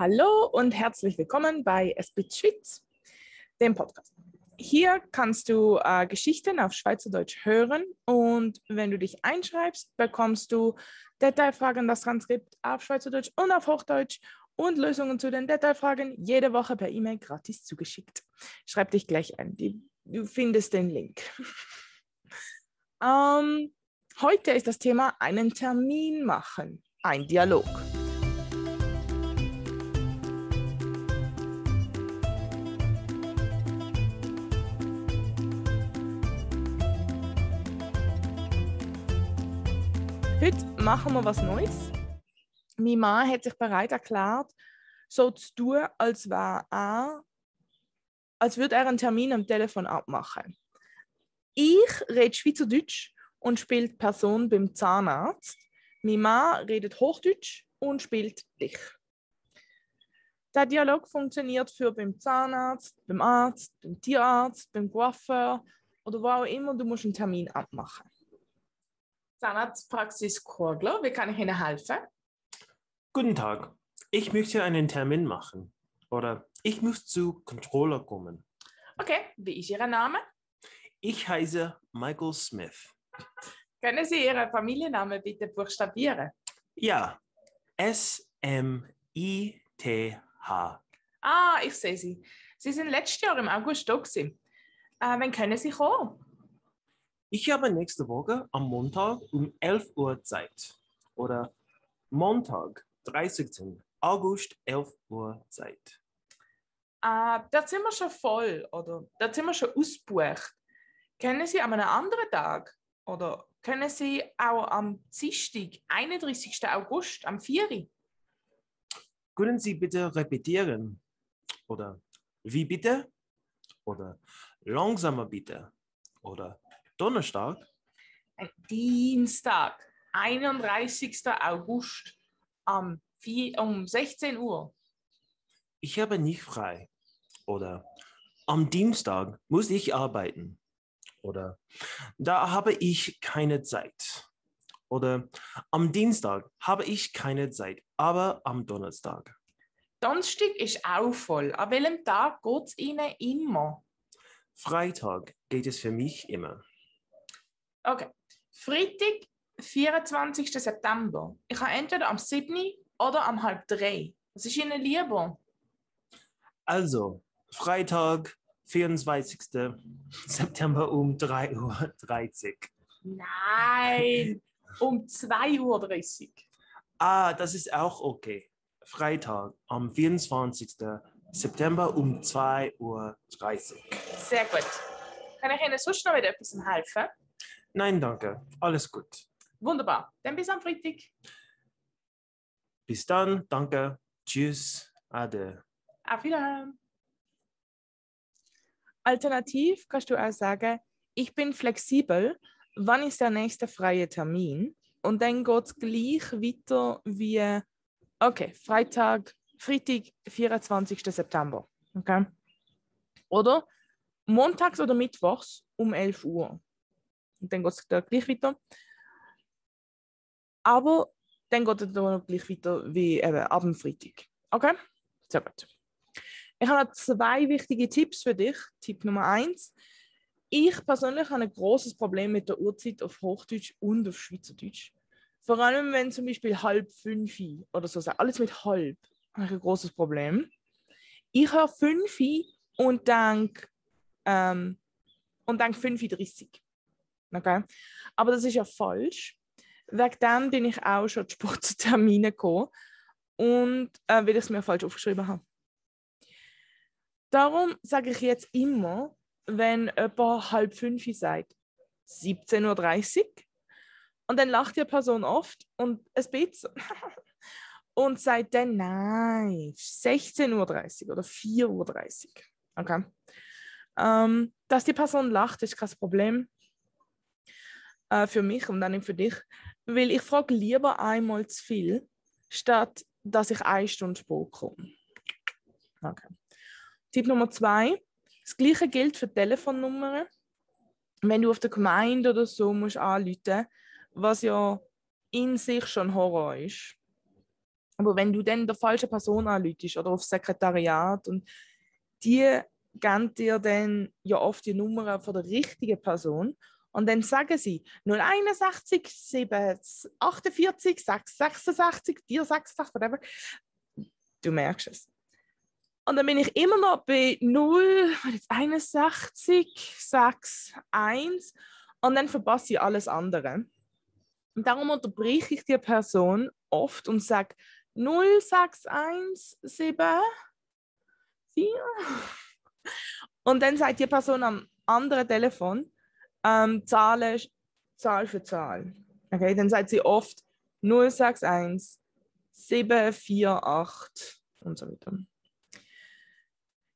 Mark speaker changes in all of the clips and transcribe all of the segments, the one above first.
Speaker 1: Hallo und herzlich willkommen bei Esprit Schweiz, dem Podcast. Hier kannst du äh, Geschichten auf Schweizerdeutsch hören und wenn du dich einschreibst, bekommst du Detailfragen, das Transkript auf Schweizerdeutsch und auf Hochdeutsch und Lösungen zu den Detailfragen jede Woche per E-Mail gratis zugeschickt. Schreib dich gleich ein, du findest den Link. ähm, heute ist das Thema einen Termin machen, ein Dialog. Heute machen wir was Neues. Mein Mann hat sich bereit erklärt, so zu tun, als wäre er, als würde er einen Termin am Telefon abmachen. Ich rede Schweizerdeutsch und spielt Person beim Zahnarzt. Mein Mann redet Hochdeutsch und spielt dich. Der Dialog funktioniert für beim Zahnarzt, beim Arzt, beim Tierarzt, beim Coiffeur oder wo auch immer du musst einen Termin abmachen. Zahnarztpraxis Korgler, wie kann ich Ihnen helfen?
Speaker 2: Guten Tag, ich möchte einen Termin machen oder ich muss zu Controller kommen.
Speaker 1: Okay, wie ist Ihr Name?
Speaker 2: Ich heiße Michael Smith.
Speaker 1: Können Sie Ihren Familiennamen bitte buchstabieren?
Speaker 2: Ja, S-M-I-T-H.
Speaker 1: Ah, ich sehe Sie. Sie sind letztes Jahr im August da gewesen. Äh, wann können Sie kommen?
Speaker 2: Ich habe nächste Woche am Montag um 11 Uhr Zeit. Oder Montag, 30. August, 11 Uhr Zeit.
Speaker 1: Äh, da sind wir schon voll, oder? Da sind wir schon ausgebucht. Können Sie an einem anderen Tag? Oder können Sie auch am Dienstag, 31. August, am 4.
Speaker 2: Können Sie bitte repetieren? Oder wie bitte? Oder langsamer bitte? Oder Donnerstag?
Speaker 1: Ein Dienstag, 31. August um, 4, um 16 Uhr.
Speaker 2: Ich habe nicht frei. Oder am Dienstag muss ich arbeiten. Oder da habe ich keine Zeit. Oder am Dienstag habe ich keine Zeit, aber am Donnerstag.
Speaker 1: Donnerstag ist auch voll. An welchem Tag geht es Ihnen immer?
Speaker 2: Freitag geht es für mich immer.
Speaker 1: Okay. Freitag, 24. September. Ich habe entweder am 7. oder am halb 3. Was ist Ihnen lieber?
Speaker 2: Also, Freitag, 24. September um 3.30 Uhr.
Speaker 1: Nein, um 2.30 Uhr.
Speaker 2: Ah, das ist auch okay. Freitag am 24. September um 2.30 Uhr.
Speaker 1: Sehr gut. Kann ich Ihnen sonst noch mit etwas helfen?
Speaker 2: Nein, danke. Alles gut.
Speaker 1: Wunderbar. Dann bis am Freitag.
Speaker 2: Bis dann. Danke. Tschüss. Ade.
Speaker 1: Auf Wiedersehen. Alternativ kannst du auch sagen, ich bin flexibel, wann ist der nächste freie Termin? Und dann geht es gleich weiter wie, okay, Freitag, Freitag, 24. September. Okay? Oder montags oder mittwochs um 11 Uhr. Und dann geht es da gleich weiter. Aber dann geht es da gleich weiter wie eben ab dem Freitag. Okay? Sehr gut. Ich habe noch zwei wichtige Tipps für dich. Tipp Nummer eins. Ich persönlich habe ein großes Problem mit der Uhrzeit auf Hochdeutsch und auf Schweizerdeutsch. Vor allem, wenn zum Beispiel halb fünf oder so sagt. Alles mit halb habe ich ein großes Problem. Ich höre fünf und denke ähm, und denke 35. Okay? Aber das ist ja falsch. Wegen dem bin ich auch schon zu spät zu Terminen gekommen und äh, weil ich es mir falsch aufgeschrieben habe. Darum sage ich jetzt immer, wenn jemand halb fünf sagt, 17.30 Uhr und dann lacht die Person oft und ein bisschen und sagt dann, nein, 16.30 Uhr oder 4.30 Uhr. Okay. Ähm, dass die Person lacht, ist kein Problem äh, für mich und dann nicht für dich, weil ich frage lieber einmal zu viel, statt dass ich eine Stunde spät komme. Okay. Tipp Nummer zwei. Das gleiche gilt für Telefonnummern. Wenn du auf der Gemeinde oder so musst anrufen, was ja in sich schon Horror ist. Aber wenn du dann der falsche Person anlütest oder aufs Sekretariat und die geben dir dann ja oft die Nummer von der richtigen Person und dann sagen sie 061 7 48 6 66 4 66 whatever. Du merkst es. Und dann bin ich immer noch bei 0, 61, 6, 1 und dann verpasse ich alles andere. Und darum unterbreche ich die Person oft und sage 0617 4. Und dann sagt die Person am anderen Telefon ähm, Zahlen, Zahl für Zahl. Okay, dann sagt sie oft 061 748 und so weiter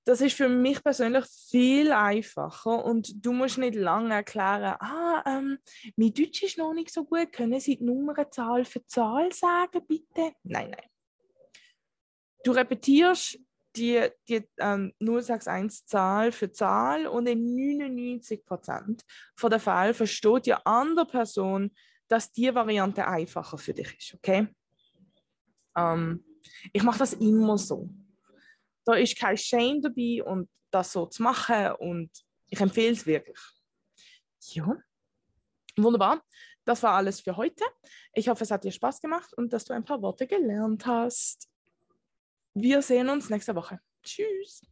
Speaker 1: das ist für mich persönlich viel einfacher und du musst nicht lange erklären, ah, ähm, mein Deutsch ist noch nicht so gut, können Sie die Nummer Zahl für Zahl sagen, bitte? Nein, nein. Du repetierst die, die ähm, 061 Zahl für Zahl und in 99 Prozent der Fälle versteht die andere Person, dass die Variante einfacher für dich ist, okay? Ähm, ich mache das immer so da ist kein Shame dabei und das so zu machen und ich empfehle es wirklich. Ja, wunderbar. Das war alles für heute. Ich hoffe, es hat dir Spaß gemacht und dass du ein paar Worte gelernt hast. Wir sehen uns nächste Woche. Tschüss.